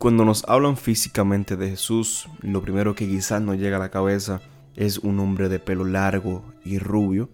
Cuando nos hablan físicamente de Jesús, lo primero que quizás nos llega a la cabeza es un hombre de pelo largo y rubio,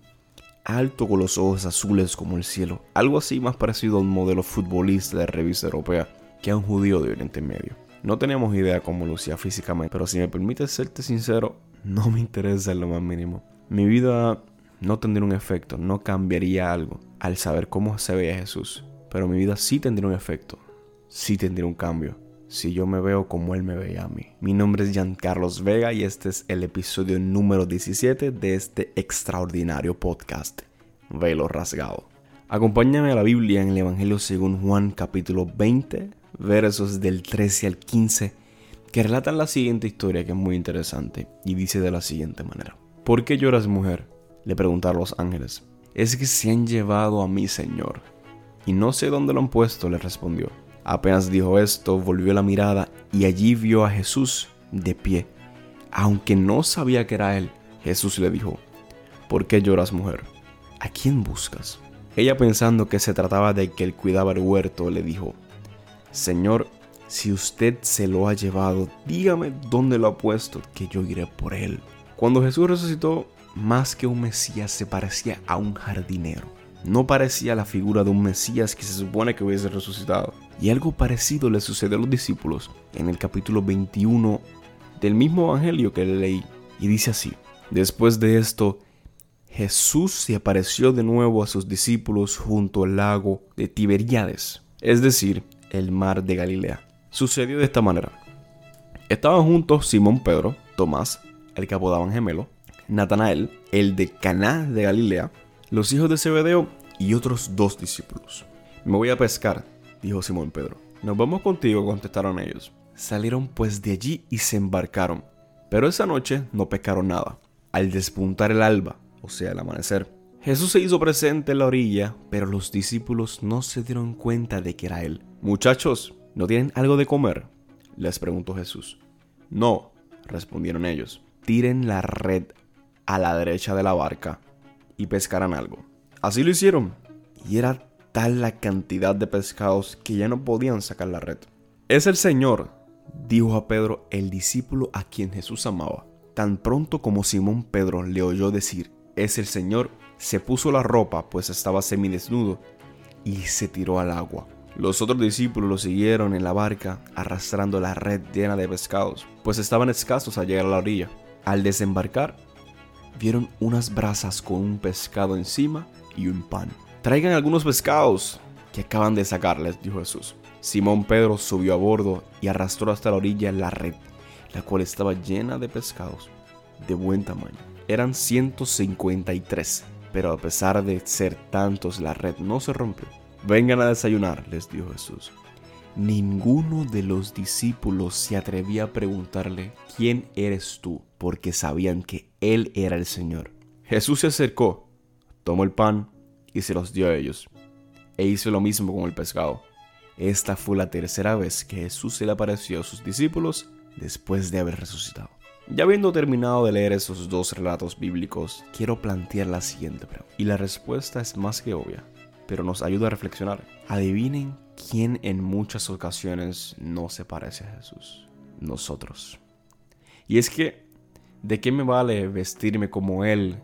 alto con los ojos azules como el cielo, algo así más parecido a un modelo futbolista de revista europea que a un judío de Oriente Medio. No tenemos idea cómo lucía físicamente, pero si me permites serte sincero, no me interesa en lo más mínimo. Mi vida no tendría un efecto, no cambiaría algo al saber cómo se veía Jesús, pero mi vida sí tendría un efecto, sí tendría un cambio si yo me veo como él me veía a mí. Mi nombre es Giancarlos Vega y este es el episodio número 17 de este extraordinario podcast, Velo Rasgado. Acompáñame a la Biblia en el Evangelio según Juan capítulo 20, versos del 13 al 15, que relatan la siguiente historia que es muy interesante y dice de la siguiente manera. ¿Por qué lloras mujer? Le preguntaron los ángeles. Es que se han llevado a mi Señor. Y no sé dónde lo han puesto, le respondió. Apenas dijo esto, volvió la mirada y allí vio a Jesús de pie. Aunque no sabía que era él, Jesús le dijo, ¿por qué lloras mujer? ¿A quién buscas? Ella pensando que se trataba de que él cuidaba el huerto, le dijo, Señor, si usted se lo ha llevado, dígame dónde lo ha puesto, que yo iré por él. Cuando Jesús resucitó, más que un Mesías se parecía a un jardinero. No parecía la figura de un Mesías que se supone que hubiese resucitado. Y algo parecido le sucedió a los discípulos en el capítulo 21 del mismo evangelio que leí. Y dice así, después de esto, Jesús se apareció de nuevo a sus discípulos junto al lago de Tiberíades, es decir, el mar de Galilea. Sucedió de esta manera. Estaban juntos Simón Pedro, Tomás, el que apodaban gemelo, Natanael, el de Caná de Galilea, los hijos de Zebedeo y otros dos discípulos. Me voy a pescar, dijo Simón Pedro. Nos vamos contigo, contestaron ellos. Salieron pues de allí y se embarcaron. Pero esa noche no pescaron nada. Al despuntar el alba, o sea, el amanecer, Jesús se hizo presente en la orilla, pero los discípulos no se dieron cuenta de que era Él. Muchachos, ¿no tienen algo de comer? les preguntó Jesús. No, respondieron ellos. Tiren la red a la derecha de la barca y pescarán algo. Así lo hicieron. Y era tal la cantidad de pescados que ya no podían sacar la red. Es el Señor, dijo a Pedro, el discípulo a quien Jesús amaba. Tan pronto como Simón Pedro le oyó decir, es el Señor, se puso la ropa, pues estaba semidesnudo, y se tiró al agua. Los otros discípulos lo siguieron en la barca, arrastrando la red llena de pescados, pues estaban escasos al llegar a la orilla. Al desembarcar, vieron unas brasas con un pescado encima y un pan. Traigan algunos pescados que acaban de sacarles, dijo Jesús. Simón Pedro subió a bordo y arrastró hasta la orilla la red, la cual estaba llena de pescados de buen tamaño. Eran 153, pero a pesar de ser tantos, la red no se rompió. Vengan a desayunar, les dijo Jesús. Ninguno de los discípulos se atrevía a preguntarle, ¿quién eres tú? Porque sabían que Él era el Señor. Jesús se acercó, tomó el pan, y se los dio a ellos. E hizo lo mismo con el pescado. Esta fue la tercera vez que Jesús se le apareció a sus discípulos después de haber resucitado. Ya habiendo terminado de leer esos dos relatos bíblicos, quiero plantear la siguiente pregunta. Y la respuesta es más que obvia, pero nos ayuda a reflexionar. Adivinen quién en muchas ocasiones no se parece a Jesús. Nosotros. Y es que, ¿de qué me vale vestirme como Él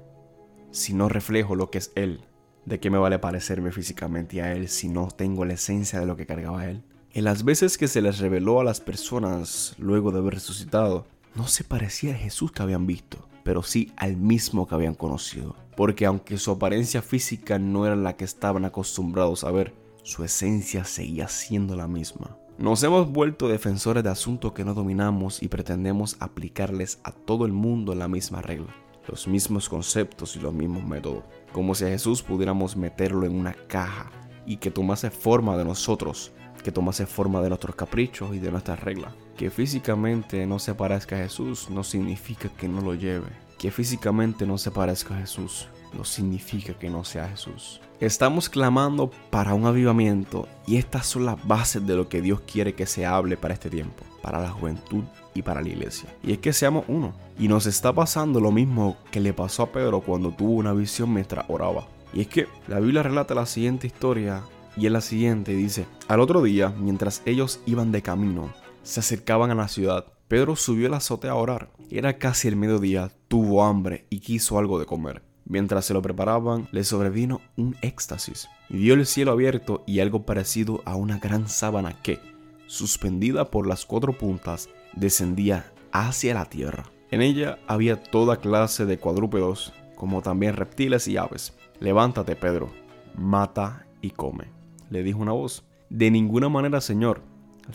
si no reflejo lo que es Él? ¿De qué me vale parecerme físicamente a Él si no tengo la esencia de lo que cargaba Él? En las veces que se les reveló a las personas luego de haber resucitado, no se parecía a Jesús que habían visto, pero sí al mismo que habían conocido. Porque aunque su apariencia física no era la que estaban acostumbrados a ver, su esencia seguía siendo la misma. Nos hemos vuelto defensores de asuntos que no dominamos y pretendemos aplicarles a todo el mundo la misma regla los mismos conceptos y los mismos métodos, como si a Jesús pudiéramos meterlo en una caja y que tomase forma de nosotros, que tomase forma de nuestros caprichos y de nuestras reglas. Que físicamente no se parezca a Jesús no significa que no lo lleve. Que físicamente no se parezca a Jesús no significa que no sea Jesús. Estamos clamando para un avivamiento y estas son las bases de lo que Dios quiere que se hable para este tiempo, para la juventud y para la iglesia. Y es que seamos uno. Y nos está pasando lo mismo que le pasó a Pedro cuando tuvo una visión mientras oraba. Y es que la Biblia relata la siguiente historia y en la siguiente dice, al otro día, mientras ellos iban de camino, se acercaban a la ciudad. Pedro subió al azotea a orar. Era casi el mediodía, tuvo hambre y quiso algo de comer. Mientras se lo preparaban, le sobrevino un éxtasis. Y vio el cielo abierto y algo parecido a una gran sábana que, suspendida por las cuatro puntas, descendía hacia la tierra. En ella había toda clase de cuadrúpedos, como también reptiles y aves. Levántate, Pedro, mata y come, le dijo una voz. De ninguna manera, Señor,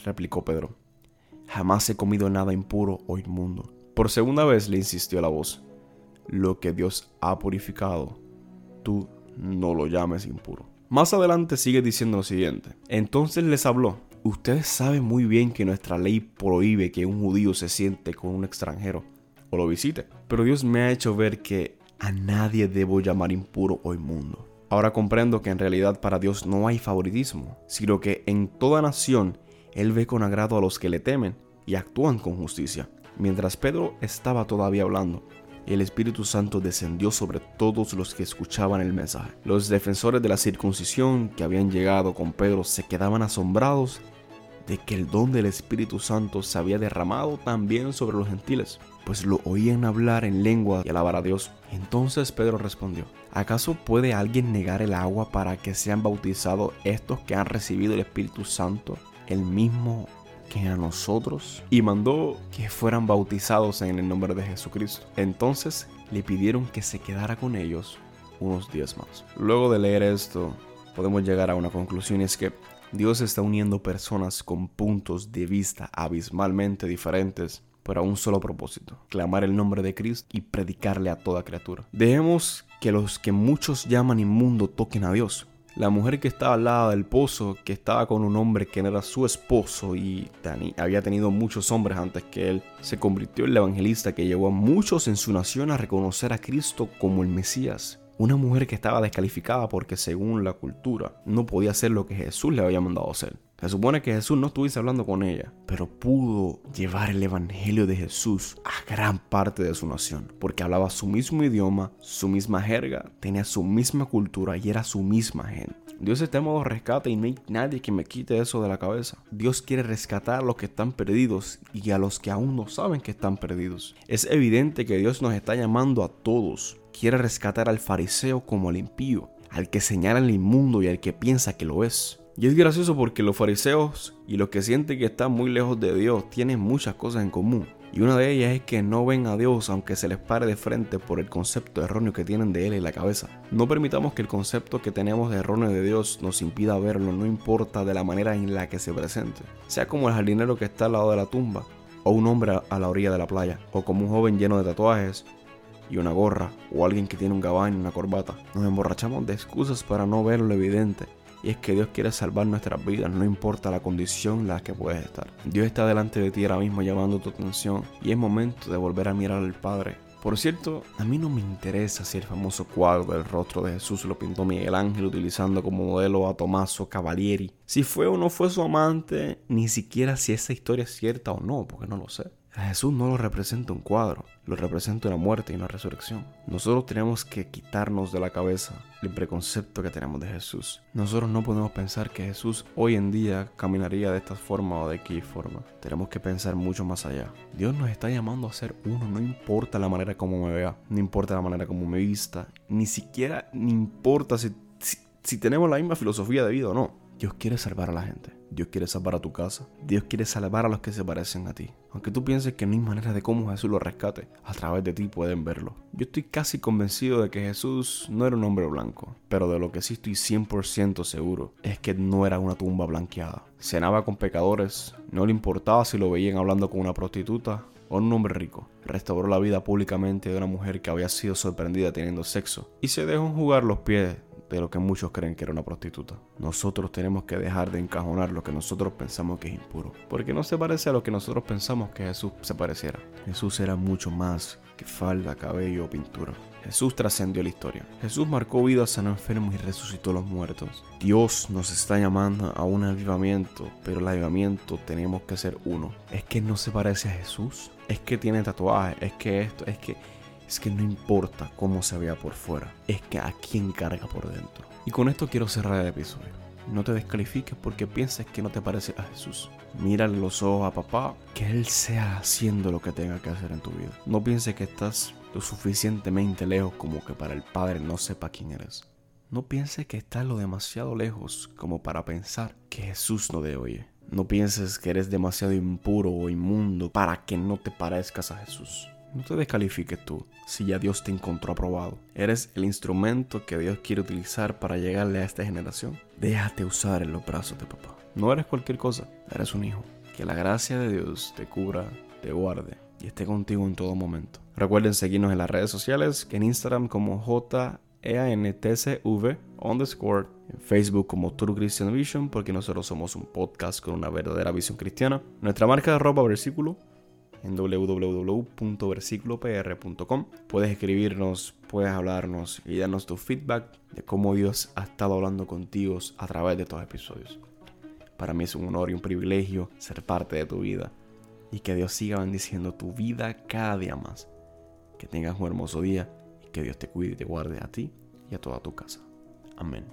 replicó Pedro. Jamás he comido nada impuro o inmundo. Por segunda vez le insistió la voz. Lo que Dios ha purificado, tú no lo llames impuro. Más adelante sigue diciendo lo siguiente. Entonces les habló. Ustedes saben muy bien que nuestra ley prohíbe que un judío se siente con un extranjero o lo visite. Pero Dios me ha hecho ver que a nadie debo llamar impuro o inmundo. Ahora comprendo que en realidad para Dios no hay favoritismo, sino que en toda nación Él ve con agrado a los que le temen y actúan con justicia. Mientras Pedro estaba todavía hablando, el Espíritu Santo descendió sobre todos los que escuchaban el mensaje. Los defensores de la circuncisión que habían llegado con Pedro se quedaban asombrados de que el don del Espíritu Santo se había derramado también sobre los gentiles, pues lo oían hablar en lengua y alabar a Dios. Entonces Pedro respondió, ¿acaso puede alguien negar el agua para que sean bautizados estos que han recibido el Espíritu Santo, el mismo que a nosotros? Y mandó que fueran bautizados en el nombre de Jesucristo. Entonces le pidieron que se quedara con ellos unos días más. Luego de leer esto, podemos llegar a una conclusión y es que Dios está uniendo personas con puntos de vista abismalmente diferentes para un solo propósito, clamar el nombre de Cristo y predicarle a toda criatura. Dejemos que los que muchos llaman inmundo toquen a Dios. La mujer que estaba al lado del pozo, que estaba con un hombre que no era su esposo y había tenido muchos hombres antes que él, se convirtió en el evangelista que llevó a muchos en su nación a reconocer a Cristo como el Mesías. Una mujer que estaba descalificada porque según la cultura no podía hacer lo que Jesús le había mandado hacer. Se supone que Jesús no estuviese hablando con ella, pero pudo llevar el evangelio de Jesús a gran parte de su nación, porque hablaba su mismo idioma, su misma jerga, tenía su misma cultura y era su misma gente. Dios está en modo rescate y no hay nadie que me quite eso de la cabeza. Dios quiere rescatar a los que están perdidos y a los que aún no saben que están perdidos. Es evidente que Dios nos está llamando a todos quiere rescatar al fariseo como al impío, al que señala el inmundo y al que piensa que lo es. Y es gracioso porque los fariseos y los que sienten que están muy lejos de Dios tienen muchas cosas en común. Y una de ellas es que no ven a Dios aunque se les pare de frente por el concepto erróneo que tienen de Él en la cabeza. No permitamos que el concepto que tenemos de erróneo de Dios nos impida verlo, no importa de la manera en la que se presente. Sea como el jardinero que está al lado de la tumba, o un hombre a la orilla de la playa, o como un joven lleno de tatuajes, y una gorra o alguien que tiene un gabán y una corbata. Nos emborrachamos de excusas para no ver lo evidente. Y es que Dios quiere salvar nuestras vidas, no importa la condición en la que puedes estar. Dios está delante de ti ahora mismo llamando tu atención y es momento de volver a mirar al Padre. Por cierto, a mí no me interesa si el famoso cuadro del rostro de Jesús lo pintó Miguel Ángel utilizando como modelo a Tommaso Cavalieri. Si fue o no fue su amante, ni siquiera si esa historia es cierta o no, porque no lo sé. A Jesús no lo representa un cuadro, lo representa una muerte y una resurrección. Nosotros tenemos que quitarnos de la cabeza el preconcepto que tenemos de Jesús. Nosotros no podemos pensar que Jesús hoy en día caminaría de esta forma o de qué forma. Tenemos que pensar mucho más allá. Dios nos está llamando a ser uno, no importa la manera como me vea, no importa la manera como me vista, ni siquiera ni importa si, si tenemos la misma filosofía de vida o no. Dios quiere salvar a la gente. Dios quiere salvar a tu casa. Dios quiere salvar a los que se parecen a ti. Aunque tú pienses que no hay manera de cómo Jesús lo rescate, a través de ti pueden verlo. Yo estoy casi convencido de que Jesús no era un hombre blanco, pero de lo que sí estoy 100% seguro es que no era una tumba blanqueada. Cenaba con pecadores, no le importaba si lo veían hablando con una prostituta o un hombre rico. Restauró la vida públicamente de una mujer que había sido sorprendida teniendo sexo y se dejó jugar los pies de lo que muchos creen que era una prostituta. Nosotros tenemos que dejar de encajonar lo que nosotros pensamos que es impuro, porque no se parece a lo que nosotros pensamos que Jesús se pareciera. Jesús era mucho más que falda, cabello o pintura. Jesús trascendió la historia. Jesús marcó vidas, sanó enfermos y resucitó a los muertos. Dios nos está llamando a un avivamiento, pero el avivamiento tenemos que ser uno. Es que no se parece a Jesús, es que tiene tatuajes, es que esto, es que es que no importa cómo se vea por fuera, es que a quién carga por dentro. Y con esto quiero cerrar el episodio. no te descalifiques porque pienses que no te parece a Jesús. Mírale los ojos a papá, que Él sea haciendo lo que tenga que hacer en tu vida. No pienses que estás lo suficientemente lejos como que para el Padre no sepa quién eres. No pienses que estás lo demasiado lejos como para pensar que Jesús no te oye. No pienses que eres demasiado impuro o inmundo para que no te parezcas a Jesús. No te descalifiques tú si ya Dios te encontró aprobado. Eres el instrumento que Dios quiere utilizar para llegarle a esta generación. Déjate usar en los brazos de papá. No eres cualquier cosa, eres un hijo. Que la gracia de Dios te cubra, te guarde y esté contigo en todo momento. Recuerden seguirnos en las redes sociales, que en Instagram como JEANTCV underscore, en Facebook como True Christian Vision, porque nosotros somos un podcast con una verdadera visión cristiana. Nuestra marca de ropa versículo en www.versiculopr.com. Puedes escribirnos, puedes hablarnos y darnos tu feedback de cómo Dios ha estado hablando contigo a través de estos episodios. Para mí es un honor y un privilegio ser parte de tu vida y que Dios siga bendiciendo tu vida cada día más. Que tengas un hermoso día y que Dios te cuide y te guarde a ti y a toda tu casa. Amén.